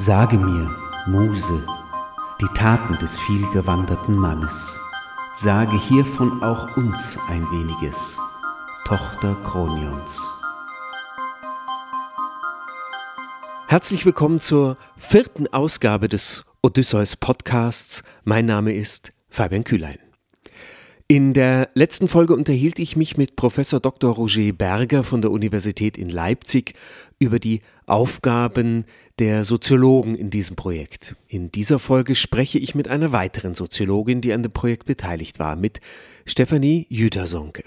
Sage mir, Muse, die Taten des vielgewanderten Mannes. Sage hiervon auch uns ein weniges, Tochter Kronions. Herzlich willkommen zur vierten Ausgabe des Odysseus Podcasts. Mein Name ist Fabian Kühlein. In der letzten Folge unterhielt ich mich mit Professor Dr. Roger Berger von der Universität in Leipzig über die Aufgaben der Soziologen in diesem Projekt. In dieser Folge spreche ich mit einer weiteren Soziologin, die an dem Projekt beteiligt war, mit Stefanie Jütersonke.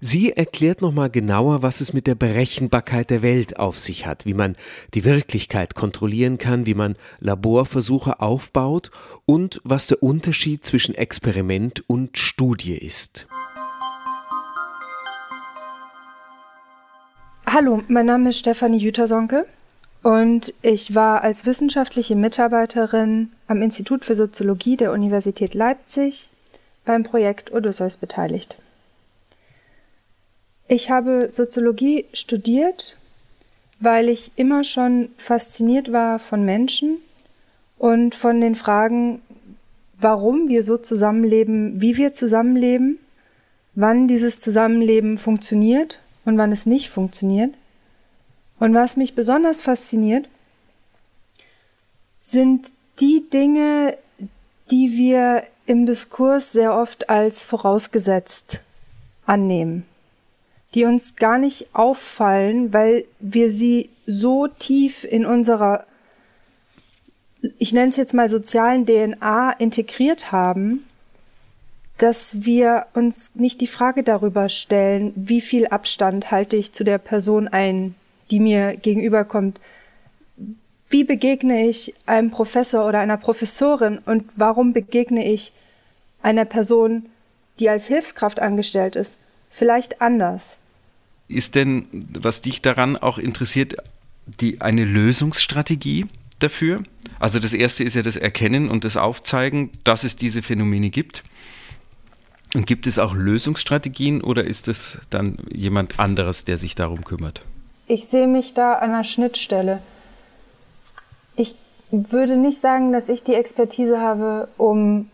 Sie erklärt nochmal genauer, was es mit der Berechenbarkeit der Welt auf sich hat, wie man die Wirklichkeit kontrollieren kann, wie man Laborversuche aufbaut und was der Unterschied zwischen Experiment und Studie ist. Hallo, mein Name ist Stefanie Jütersonke und ich war als wissenschaftliche Mitarbeiterin am Institut für Soziologie der Universität Leipzig beim Projekt Odysseus beteiligt. Ich habe Soziologie studiert, weil ich immer schon fasziniert war von Menschen und von den Fragen, warum wir so zusammenleben, wie wir zusammenleben, wann dieses Zusammenleben funktioniert und wann es nicht funktioniert. Und was mich besonders fasziniert, sind die Dinge, die wir im Diskurs sehr oft als vorausgesetzt annehmen die uns gar nicht auffallen, weil wir sie so tief in unserer, ich nenne es jetzt mal sozialen DNA integriert haben, dass wir uns nicht die Frage darüber stellen, wie viel Abstand halte ich zu der Person ein, die mir gegenüberkommt. Wie begegne ich einem Professor oder einer Professorin und warum begegne ich einer Person, die als Hilfskraft angestellt ist, vielleicht anders? Ist denn, was dich daran auch interessiert, die, eine Lösungsstrategie dafür? Also das erste ist ja das Erkennen und das Aufzeigen, dass es diese Phänomene gibt. Und gibt es auch Lösungsstrategien oder ist es dann jemand anderes, der sich darum kümmert? Ich sehe mich da an einer Schnittstelle. Ich würde nicht sagen, dass ich die Expertise habe, um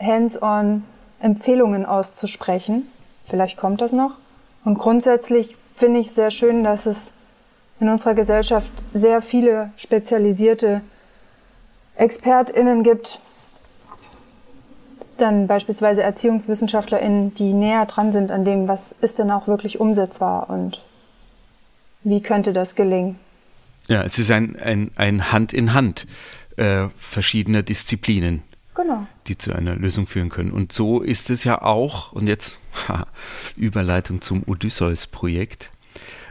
hands-on Empfehlungen auszusprechen. Vielleicht kommt das noch. Und grundsätzlich finde ich sehr schön, dass es in unserer Gesellschaft sehr viele spezialisierte ExpertInnen gibt, dann beispielsweise ErziehungswissenschaftlerInnen, die näher dran sind an dem, was ist denn auch wirklich umsetzbar und wie könnte das gelingen. Ja, es ist ein, ein, ein Hand in Hand äh, verschiedener Disziplinen genau. die zu einer Lösung führen können. Und so ist es ja auch, und jetzt Überleitung zum Odysseus-Projekt,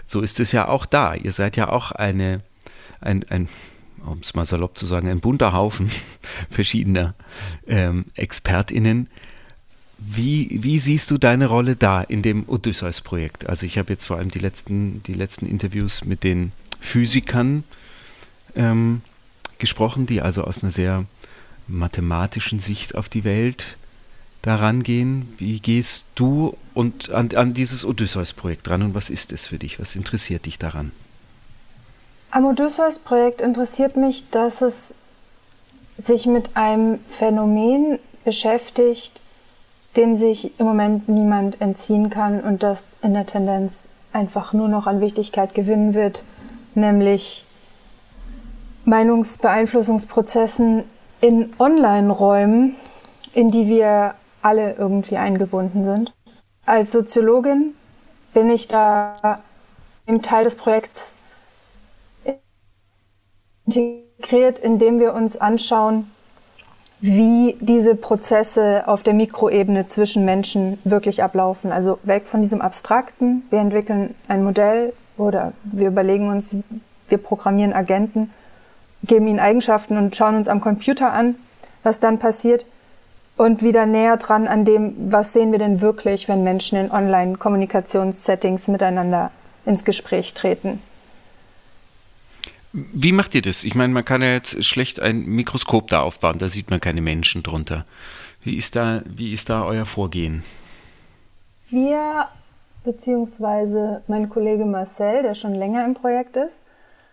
so ist es ja auch da. Ihr seid ja auch eine, ein, ein um es mal salopp zu sagen, ein bunter Haufen verschiedener ähm, ExpertInnen. Wie, wie siehst du deine Rolle da in dem Odysseus-Projekt? Also ich habe jetzt vor allem die letzten, die letzten Interviews mit den Physikern ähm, gesprochen, die also aus einer sehr mathematischen Sicht auf die Welt daran gehen? Wie gehst du und an, an dieses Odysseus-Projekt dran und was ist es für dich? Was interessiert dich daran? Am Odysseus-Projekt interessiert mich, dass es sich mit einem Phänomen beschäftigt, dem sich im Moment niemand entziehen kann und das in der Tendenz einfach nur noch an Wichtigkeit gewinnen wird, nämlich Meinungsbeeinflussungsprozessen in Online-Räumen, in die wir alle irgendwie eingebunden sind. Als Soziologin bin ich da im Teil des Projekts integriert, indem wir uns anschauen, wie diese Prozesse auf der Mikroebene zwischen Menschen wirklich ablaufen. Also weg von diesem Abstrakten. Wir entwickeln ein Modell oder wir überlegen uns, wir programmieren Agenten geben ihnen Eigenschaften und schauen uns am Computer an, was dann passiert und wieder näher dran an dem, was sehen wir denn wirklich, wenn Menschen in Online-Kommunikationssettings miteinander ins Gespräch treten. Wie macht ihr das? Ich meine, man kann ja jetzt schlecht ein Mikroskop da aufbauen, da sieht man keine Menschen drunter. Wie ist da, wie ist da euer Vorgehen? Wir, beziehungsweise mein Kollege Marcel, der schon länger im Projekt ist,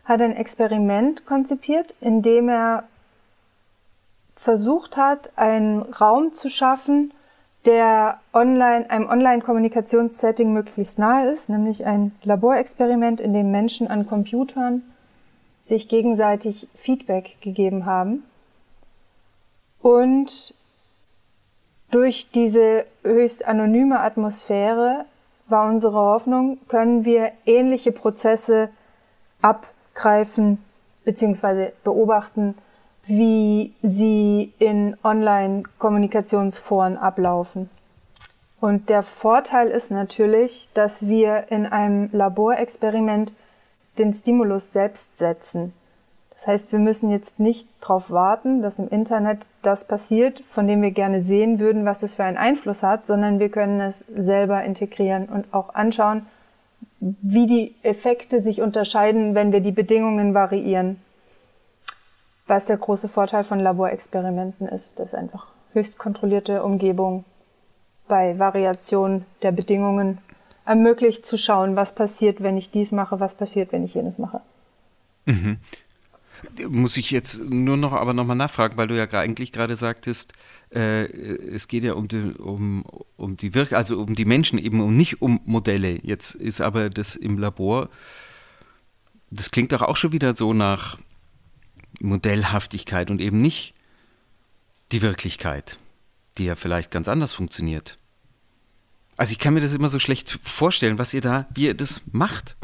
hat ein Experiment konzipiert, in dem er versucht hat, einen Raum zu schaffen, der online, einem Online-Kommunikationssetting möglichst nahe ist, nämlich ein Laborexperiment, in dem Menschen an Computern sich gegenseitig Feedback gegeben haben. Und durch diese höchst anonyme Atmosphäre war unsere Hoffnung, können wir ähnliche Prozesse abgreifen bzw. beobachten, wie sie in Online-Kommunikationsforen ablaufen. Und der Vorteil ist natürlich, dass wir in einem Laborexperiment den Stimulus selbst setzen. Das heißt, wir müssen jetzt nicht darauf warten, dass im Internet das passiert, von dem wir gerne sehen würden, was es für einen Einfluss hat, sondern wir können es selber integrieren und auch anschauen, wie die Effekte sich unterscheiden, wenn wir die Bedingungen variieren. Was der große Vorteil von Laborexperimenten ist, dass einfach höchst kontrollierte Umgebung bei Variation der Bedingungen ermöglicht zu schauen, was passiert, wenn ich dies mache, was passiert, wenn ich jenes mache. Mhm. Muss ich jetzt nur noch aber nochmal nachfragen, weil du ja eigentlich gerade sagtest, äh, es geht ja um die, um, um die Wirk also um die Menschen eben und nicht um Modelle. Jetzt ist aber das im Labor, das klingt doch auch schon wieder so nach Modellhaftigkeit und eben nicht die Wirklichkeit, die ja vielleicht ganz anders funktioniert. Also ich kann mir das immer so schlecht vorstellen, was ihr da, wie ihr das macht.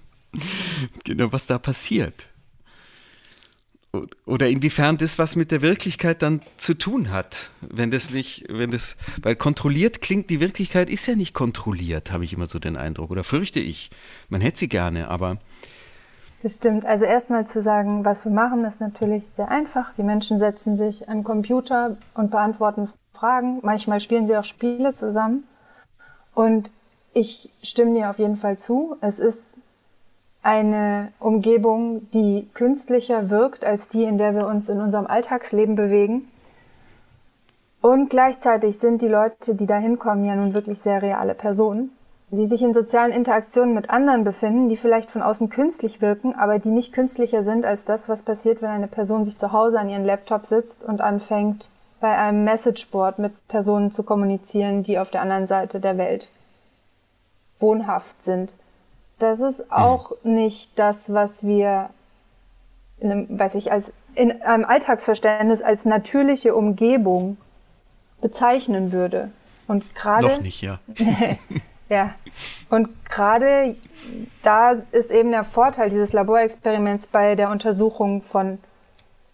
genau, was da passiert oder inwiefern das was mit der Wirklichkeit dann zu tun hat, wenn das nicht, wenn das, weil kontrolliert klingt, die Wirklichkeit ist ja nicht kontrolliert, habe ich immer so den Eindruck, oder fürchte ich. Man hätte sie gerne, aber. Das stimmt. Also erstmal zu sagen, was wir machen, ist natürlich sehr einfach. Die Menschen setzen sich an Computer und beantworten Fragen. Manchmal spielen sie auch Spiele zusammen. Und ich stimme dir auf jeden Fall zu. Es ist eine Umgebung, die künstlicher wirkt als die, in der wir uns in unserem Alltagsleben bewegen. Und gleichzeitig sind die Leute, die da hinkommen, ja nun wirklich sehr reale Personen, die sich in sozialen Interaktionen mit anderen befinden, die vielleicht von außen künstlich wirken, aber die nicht künstlicher sind als das, was passiert, wenn eine Person sich zu Hause an ihren Laptop sitzt und anfängt, bei einem Messageboard mit Personen zu kommunizieren, die auf der anderen Seite der Welt wohnhaft sind. Das ist mhm. auch mhm. nicht das, was wir in einem, weiß ich, als in einem Alltagsverständnis als natürliche Umgebung bezeichnen würde. Und gerade noch nicht, ja. ja. Und gerade da ist eben der Vorteil dieses Laborexperiments bei der Untersuchung von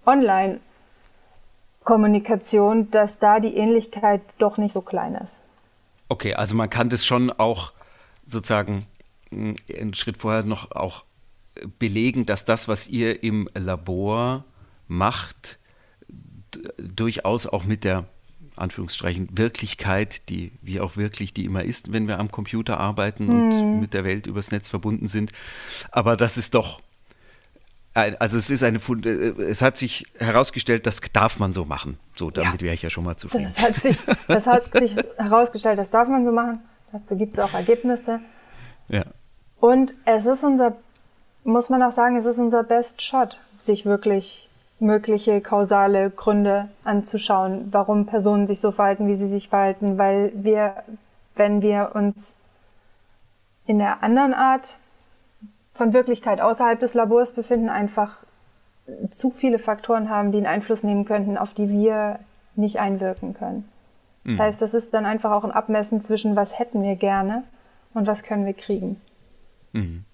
Online-Kommunikation, dass da die Ähnlichkeit doch nicht so klein ist. Okay, also man kann das schon auch sozusagen einen Schritt vorher noch auch belegen, dass das, was ihr im Labor macht, durchaus auch mit der Anführungsstrichen Wirklichkeit, die wie auch wirklich die immer ist, wenn wir am Computer arbeiten und hm. mit der Welt übers Netz verbunden sind. Aber das ist doch, also es ist eine, es hat sich herausgestellt, das darf man so machen. So, damit ja. wäre ich ja schon mal zufrieden. Das hat sich, das hat sich herausgestellt, das darf man so machen. Dazu gibt es auch Ergebnisse. Ja. Und es ist unser, muss man auch sagen, es ist unser Best Shot, sich wirklich mögliche kausale Gründe anzuschauen, warum Personen sich so verhalten, wie sie sich verhalten, weil wir, wenn wir uns in der anderen Art von Wirklichkeit außerhalb des Labors befinden, einfach zu viele Faktoren haben, die einen Einfluss nehmen könnten, auf die wir nicht einwirken können. Das mhm. heißt, das ist dann einfach auch ein Abmessen zwischen, was hätten wir gerne und was können wir kriegen. Mhm.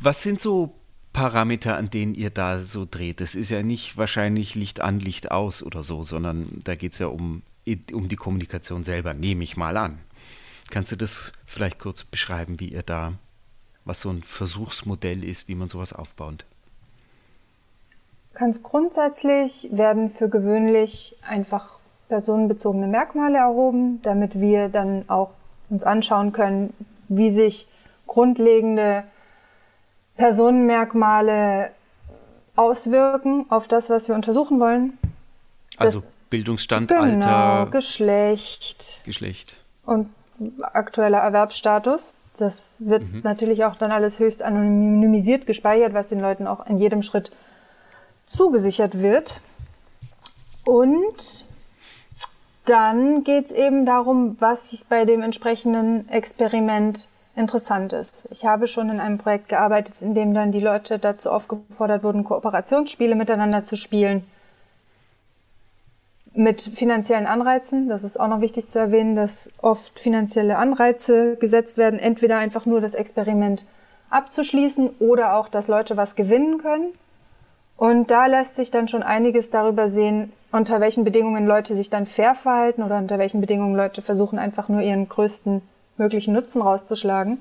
Was sind so Parameter, an denen ihr da so dreht? Es ist ja nicht wahrscheinlich Licht an, Licht aus oder so, sondern da geht es ja um, um die Kommunikation selber, nehme ich mal an. Kannst du das vielleicht kurz beschreiben, wie ihr da, was so ein Versuchsmodell ist, wie man sowas aufbaut? Ganz grundsätzlich werden für gewöhnlich einfach personenbezogene Merkmale erhoben, damit wir dann auch uns anschauen können, wie sich grundlegende Personenmerkmale auswirken auf das, was wir untersuchen wollen. Also das, Bildungsstand, genau, Alter, Geschlecht, Geschlecht und aktueller Erwerbsstatus. Das wird mhm. natürlich auch dann alles höchst anonymisiert gespeichert, was den Leuten auch in jedem Schritt zugesichert wird. Und dann geht es eben darum, was bei dem entsprechenden Experiment interessant ist. Ich habe schon in einem Projekt gearbeitet, in dem dann die Leute dazu aufgefordert wurden, Kooperationsspiele miteinander zu spielen. Mit finanziellen Anreizen. Das ist auch noch wichtig zu erwähnen, dass oft finanzielle Anreize gesetzt werden, entweder einfach nur das Experiment abzuschließen oder auch, dass Leute was gewinnen können. Und da lässt sich dann schon einiges darüber sehen, unter welchen Bedingungen Leute sich dann fair verhalten oder unter welchen Bedingungen Leute versuchen, einfach nur ihren größten möglichen Nutzen rauszuschlagen.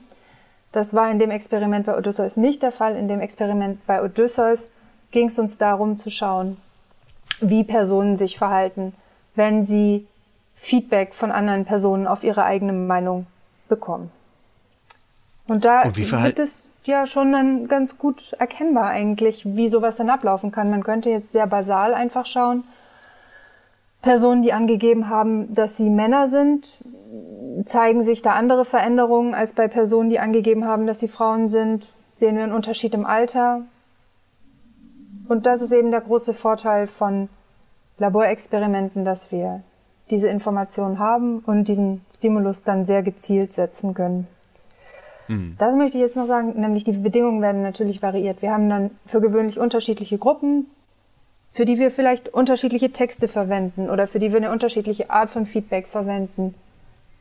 Das war in dem Experiment bei Odysseus nicht der Fall. In dem Experiment bei Odysseus ging es uns darum zu schauen, wie Personen sich verhalten, wenn sie Feedback von anderen Personen auf ihre eigene Meinung bekommen. Und da Und wird es ja schon dann ganz gut erkennbar eigentlich, wie sowas dann ablaufen kann. Man könnte jetzt sehr basal einfach schauen. Personen, die angegeben haben, dass sie Männer sind, zeigen sich da andere Veränderungen als bei Personen, die angegeben haben, dass sie Frauen sind? Sehen wir einen Unterschied im Alter? Und das ist eben der große Vorteil von Laborexperimenten, dass wir diese Informationen haben und diesen Stimulus dann sehr gezielt setzen können. Mhm. Das möchte ich jetzt noch sagen, nämlich die Bedingungen werden natürlich variiert. Wir haben dann für gewöhnlich unterschiedliche Gruppen, für die wir vielleicht unterschiedliche Texte verwenden oder für die wir eine unterschiedliche Art von Feedback verwenden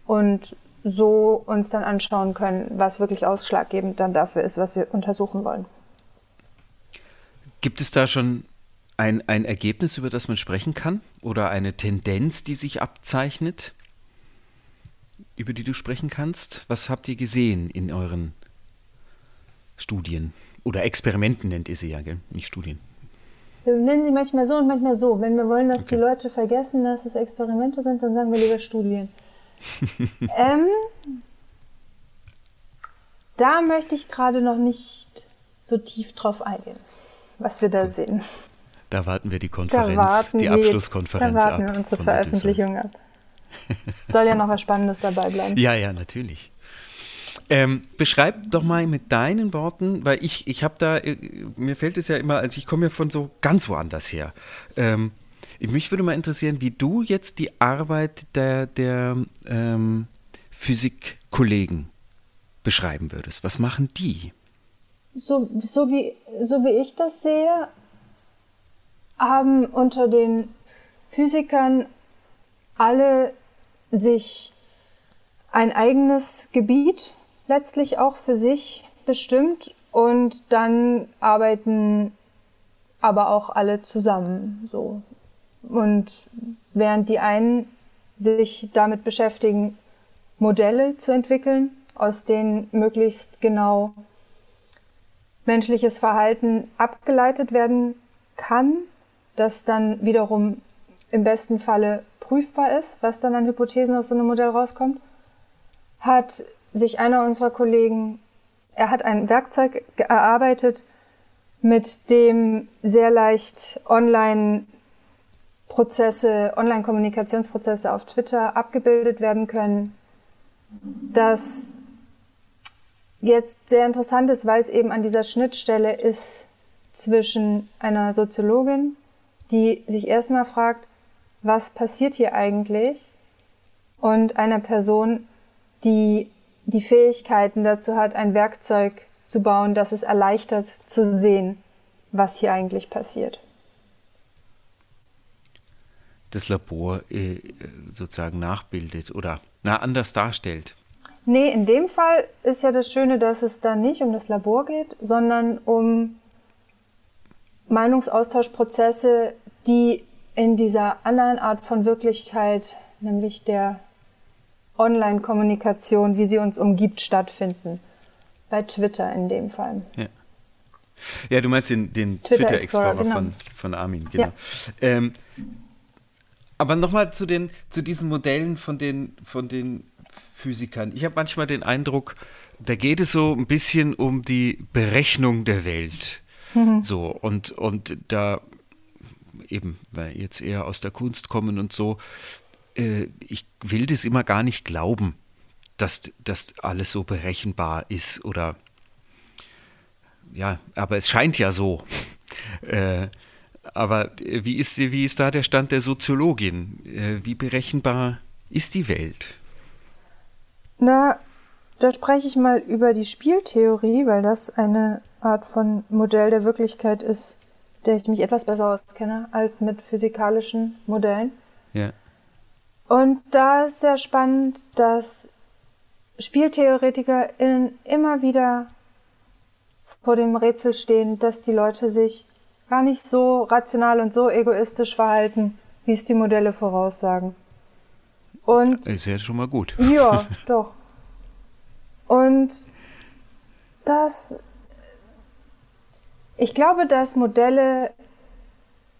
und so uns dann anschauen können, was wirklich ausschlaggebend dann dafür ist, was wir untersuchen wollen. Gibt es da schon ein, ein Ergebnis, über das man sprechen kann oder eine Tendenz, die sich abzeichnet, über die du sprechen kannst? Was habt ihr gesehen in euren Studien oder Experimenten nennt ihr sie ja, gell? nicht Studien? Wir nennen sie manchmal so und manchmal so. Wenn wir wollen, dass okay. die Leute vergessen, dass es Experimente sind, dann sagen wir lieber Studien. ähm, da möchte ich gerade noch nicht so tief drauf eingehen, was wir da sehen. Da warten wir die Konferenz, die wir, Abschlusskonferenz ab. Da warten wir unsere Veröffentlichung ab. Soll ja noch was Spannendes dabei bleiben. Ja, ja, natürlich. Ähm, beschreib doch mal mit deinen Worten, weil ich, ich habe da, äh, mir fällt es ja immer, also ich komme ja von so ganz woanders her. Ähm, mich würde mal interessieren, wie du jetzt die Arbeit der, der ähm, Physikkollegen beschreiben würdest. Was machen die? So, so, wie, so wie ich das sehe, haben unter den Physikern alle sich ein eigenes Gebiet letztlich auch für sich bestimmt und dann arbeiten aber auch alle zusammen so. Und während die einen sich damit beschäftigen, Modelle zu entwickeln, aus denen möglichst genau menschliches Verhalten abgeleitet werden kann, das dann wiederum im besten Falle prüfbar ist, was dann an Hypothesen aus so einem Modell rauskommt, hat sich einer unserer Kollegen, er hat ein Werkzeug erarbeitet, mit dem sehr leicht online Prozesse, Online-Kommunikationsprozesse auf Twitter abgebildet werden können. Das jetzt sehr interessant ist, weil es eben an dieser Schnittstelle ist zwischen einer Soziologin, die sich erstmal fragt, was passiert hier eigentlich, und einer Person, die die Fähigkeiten dazu hat, ein Werkzeug zu bauen, das es erleichtert zu sehen, was hier eigentlich passiert das Labor äh, sozusagen nachbildet oder na, anders darstellt. Nee, in dem Fall ist ja das Schöne, dass es da nicht um das Labor geht, sondern um Meinungsaustauschprozesse, die in dieser anderen Art von Wirklichkeit, nämlich der Online-Kommunikation, wie sie uns umgibt, stattfinden. Bei Twitter in dem Fall. Ja. Ja, du meinst den, den Twitter-Explorer Twitter genau. von, von Armin, genau. Ja. Ähm, aber nochmal zu, zu diesen Modellen von den, von den Physikern. Ich habe manchmal den Eindruck, da geht es so ein bisschen um die Berechnung der Welt. Mhm. So, und, und da eben, weil jetzt eher aus der Kunst kommen und so, äh, ich will das immer gar nicht glauben, dass das alles so berechenbar ist oder ja, aber es scheint ja so. Äh, aber wie ist, wie ist da der Stand der Soziologin? Äh, wie berechenbar ist die Welt? Na, da spreche ich mal über die Spieltheorie, weil das eine Art von Modell der Wirklichkeit ist, der ich mich etwas besser auskenne als mit physikalischen Modellen. Ja. Und da ist sehr spannend, dass SpieltheoretikerInnen immer wieder vor dem Rätsel stehen, dass die Leute sich gar nicht so rational und so egoistisch verhalten, wie es die Modelle voraussagen. Und ist ja schon mal gut. Ja, doch. Und das ich glaube, dass Modelle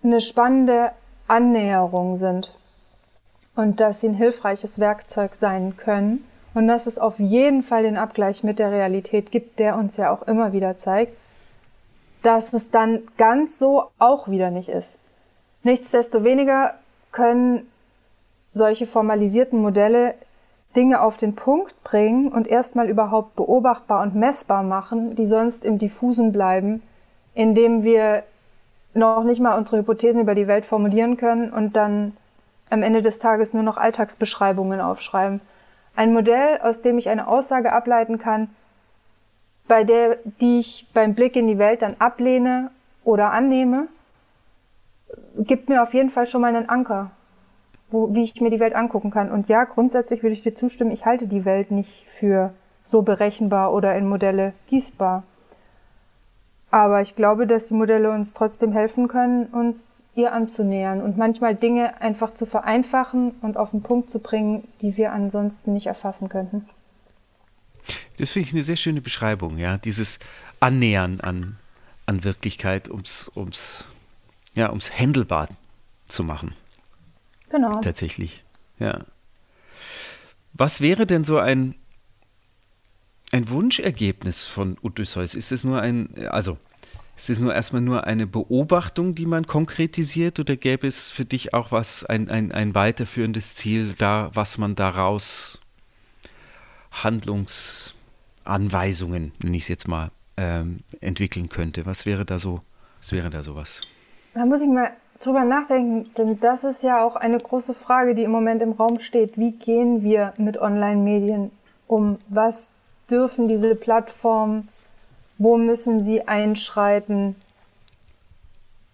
eine spannende Annäherung sind und dass sie ein hilfreiches Werkzeug sein können und dass es auf jeden Fall den Abgleich mit der Realität gibt, der uns ja auch immer wieder zeigt, dass es dann ganz so auch wieder nicht ist. Nichtsdestoweniger können solche formalisierten Modelle Dinge auf den Punkt bringen und erstmal überhaupt beobachtbar und messbar machen, die sonst im Diffusen bleiben, indem wir noch nicht mal unsere Hypothesen über die Welt formulieren können und dann am Ende des Tages nur noch Alltagsbeschreibungen aufschreiben. Ein Modell, aus dem ich eine Aussage ableiten kann, bei der, die ich beim Blick in die Welt dann ablehne oder annehme, gibt mir auf jeden Fall schon mal einen Anker, wo, wie ich mir die Welt angucken kann. Und ja, grundsätzlich würde ich dir zustimmen, ich halte die Welt nicht für so berechenbar oder in Modelle gießbar. Aber ich glaube, dass die Modelle uns trotzdem helfen können, uns ihr anzunähern und manchmal Dinge einfach zu vereinfachen und auf den Punkt zu bringen, die wir ansonsten nicht erfassen könnten. Das finde ich eine sehr schöne Beschreibung, ja. Dieses Annähern an, an Wirklichkeit, ums, ums, ja, ums händelbar zu machen. Genau. Tatsächlich, ja. Was wäre denn so ein ein Wunschergebnis von Odysseus? Ist es nur ein, also ist es nur erstmal nur eine Beobachtung, die man konkretisiert, oder gäbe es für dich auch was, ein, ein, ein weiterführendes Ziel, da, was man daraus Handlungsanweisungen, nenne ich es jetzt mal, ähm, entwickeln könnte? Was wäre da so, was wäre da sowas? Da muss ich mal drüber nachdenken, denn das ist ja auch eine große Frage, die im Moment im Raum steht. Wie gehen wir mit Online-Medien um? Was dürfen diese Plattformen, wo müssen sie einschreiten,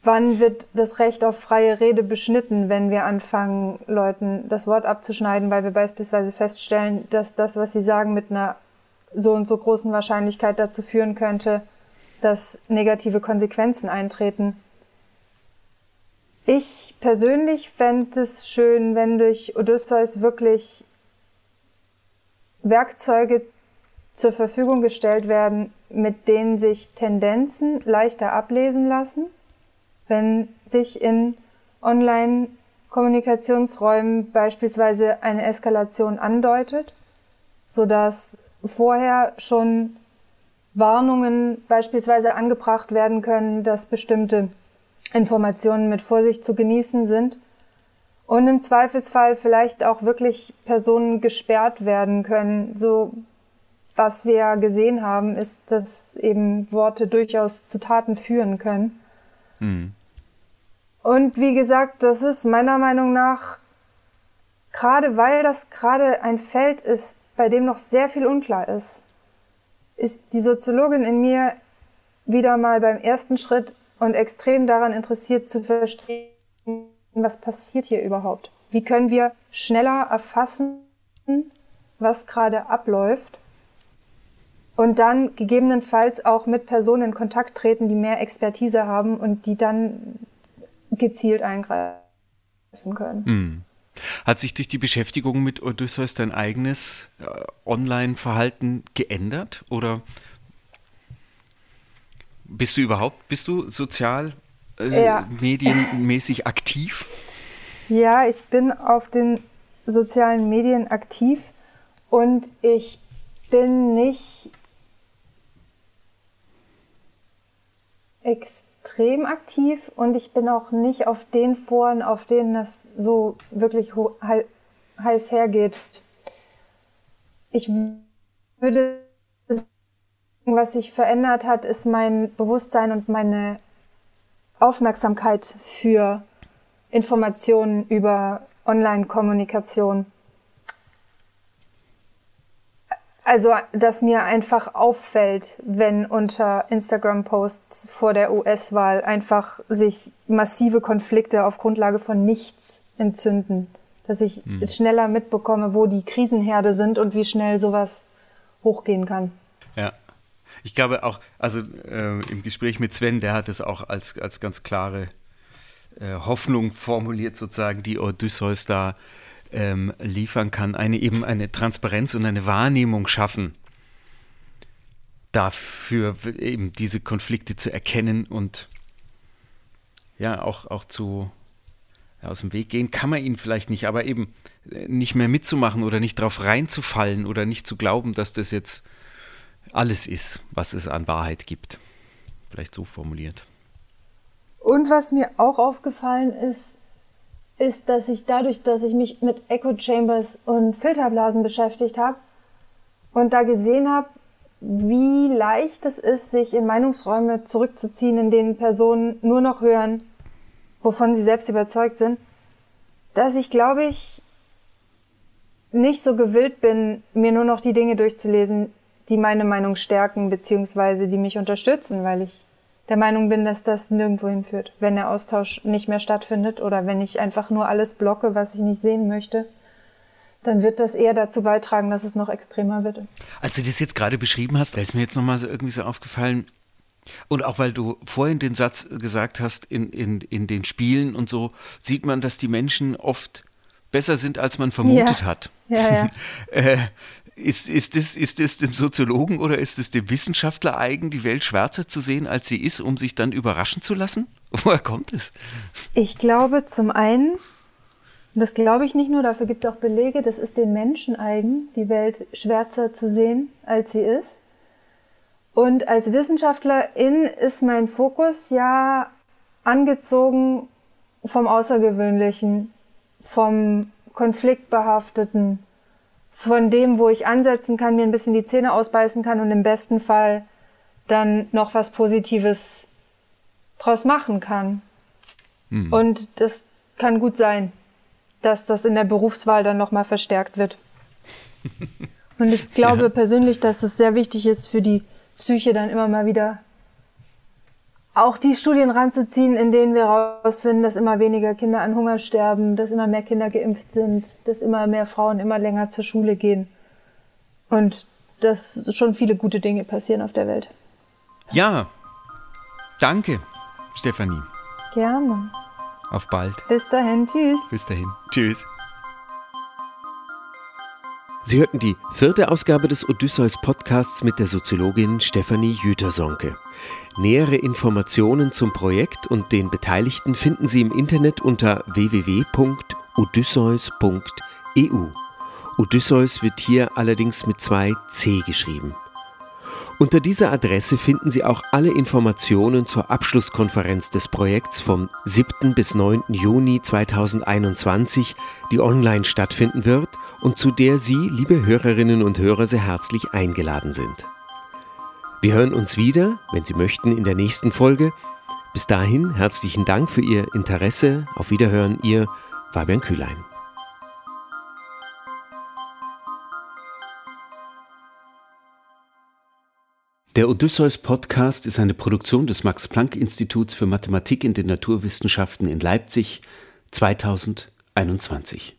wann wird das Recht auf freie Rede beschnitten, wenn wir anfangen, Leuten das Wort abzuschneiden, weil wir beispielsweise feststellen, dass das, was sie sagen, mit einer so und so großen Wahrscheinlichkeit dazu führen könnte, dass negative Konsequenzen eintreten. Ich persönlich fände es schön, wenn durch Odysseus wirklich Werkzeuge zur Verfügung gestellt werden, mit denen sich Tendenzen leichter ablesen lassen, wenn sich in Online-Kommunikationsräumen beispielsweise eine Eskalation andeutet, sodass vorher schon Warnungen beispielsweise angebracht werden können, dass bestimmte Informationen mit Vorsicht zu genießen sind und im Zweifelsfall vielleicht auch wirklich Personen gesperrt werden können, so was wir gesehen haben, ist, dass eben Worte durchaus zu Taten führen können. Mhm. Und wie gesagt, das ist meiner Meinung nach, gerade weil das gerade ein Feld ist, bei dem noch sehr viel unklar ist, ist die Soziologin in mir wieder mal beim ersten Schritt und extrem daran interessiert zu verstehen, was passiert hier überhaupt. Wie können wir schneller erfassen, was gerade abläuft und dann gegebenenfalls auch mit Personen in Kontakt treten, die mehr Expertise haben und die dann gezielt eingreifen können. Hm. Hat sich durch die Beschäftigung mit Odysseus dein eigenes äh, Online-Verhalten geändert oder bist du überhaupt, bist du sozial äh, ja. medienmäßig aktiv? Ja, ich bin auf den sozialen Medien aktiv und ich bin nicht extrem aktiv und ich bin auch nicht auf den Foren, auf denen das so wirklich heiß hergeht. Ich würde sagen, was sich verändert hat, ist mein Bewusstsein und meine Aufmerksamkeit für Informationen über Online-Kommunikation. Also, dass mir einfach auffällt, wenn unter Instagram-Posts vor der US-Wahl einfach sich massive Konflikte auf Grundlage von nichts entzünden. Dass ich mhm. schneller mitbekomme, wo die Krisenherde sind und wie schnell sowas hochgehen kann. Ja. Ich glaube auch, also äh, im Gespräch mit Sven, der hat es auch als, als ganz klare äh, Hoffnung formuliert, sozusagen, die Odysseus da ähm, liefern kann, eine eben eine Transparenz und eine Wahrnehmung schaffen, dafür eben diese Konflikte zu erkennen und ja, auch, auch zu ja, aus dem Weg gehen kann man ihn vielleicht nicht, aber eben äh, nicht mehr mitzumachen oder nicht drauf reinzufallen oder nicht zu glauben, dass das jetzt alles ist, was es an Wahrheit gibt. Vielleicht so formuliert. Und was mir auch aufgefallen ist, ist, dass ich dadurch, dass ich mich mit Echo Chambers und Filterblasen beschäftigt habe und da gesehen habe, wie leicht es ist, sich in Meinungsräume zurückzuziehen, in denen Personen nur noch hören, wovon sie selbst überzeugt sind, dass ich, glaube ich, nicht so gewillt bin, mir nur noch die Dinge durchzulesen, die meine Meinung stärken, beziehungsweise die mich unterstützen, weil ich der Meinung bin, dass das nirgendwo hinführt, wenn der Austausch nicht mehr stattfindet oder wenn ich einfach nur alles blocke, was ich nicht sehen möchte, dann wird das eher dazu beitragen, dass es noch extremer wird. Als du das jetzt gerade beschrieben hast, da ist mir jetzt nochmal so irgendwie so aufgefallen, und auch weil du vorhin den Satz gesagt hast, in, in, in den Spielen und so, sieht man, dass die Menschen oft besser sind, als man vermutet ja. hat. Ja, ja. äh, ist, ist, es, ist es dem Soziologen oder ist es dem Wissenschaftler eigen, die Welt schwärzer zu sehen, als sie ist, um sich dann überraschen zu lassen? Woher kommt es? Ich glaube zum einen, und das glaube ich nicht nur, dafür gibt es auch Belege, das ist den Menschen eigen, die Welt schwärzer zu sehen, als sie ist. Und als Wissenschaftlerin ist mein Fokus ja angezogen vom Außergewöhnlichen, vom Konfliktbehafteten, von dem, wo ich ansetzen kann, mir ein bisschen die Zähne ausbeißen kann und im besten Fall dann noch was Positives draus machen kann. Mhm. Und das kann gut sein, dass das in der Berufswahl dann nochmal verstärkt wird. und ich glaube ja. persönlich, dass es sehr wichtig ist für die Psyche dann immer mal wieder auch die Studien ranzuziehen, in denen wir herausfinden, dass immer weniger Kinder an Hunger sterben, dass immer mehr Kinder geimpft sind, dass immer mehr Frauen immer länger zur Schule gehen. Und dass schon viele gute Dinge passieren auf der Welt. Ja, danke, Stefanie. Gerne. Auf bald. Bis dahin, tschüss. Bis dahin, tschüss. Sie hörten die vierte Ausgabe des Odysseus Podcasts mit der Soziologin Stefanie Jütersonke. Nähere Informationen zum Projekt und den Beteiligten finden Sie im Internet unter www.odysseus.eu. Odysseus wird hier allerdings mit zwei C geschrieben. Unter dieser Adresse finden Sie auch alle Informationen zur Abschlusskonferenz des Projekts vom 7. bis 9. Juni 2021, die online stattfinden wird und zu der Sie, liebe Hörerinnen und Hörer, sehr herzlich eingeladen sind. Wir hören uns wieder, wenn Sie möchten, in der nächsten Folge. Bis dahin herzlichen Dank für Ihr Interesse. Auf Wiederhören, Ihr Fabian Kühlein. Der Odysseus Podcast ist eine Produktion des Max Planck Instituts für Mathematik in den Naturwissenschaften in Leipzig 2021.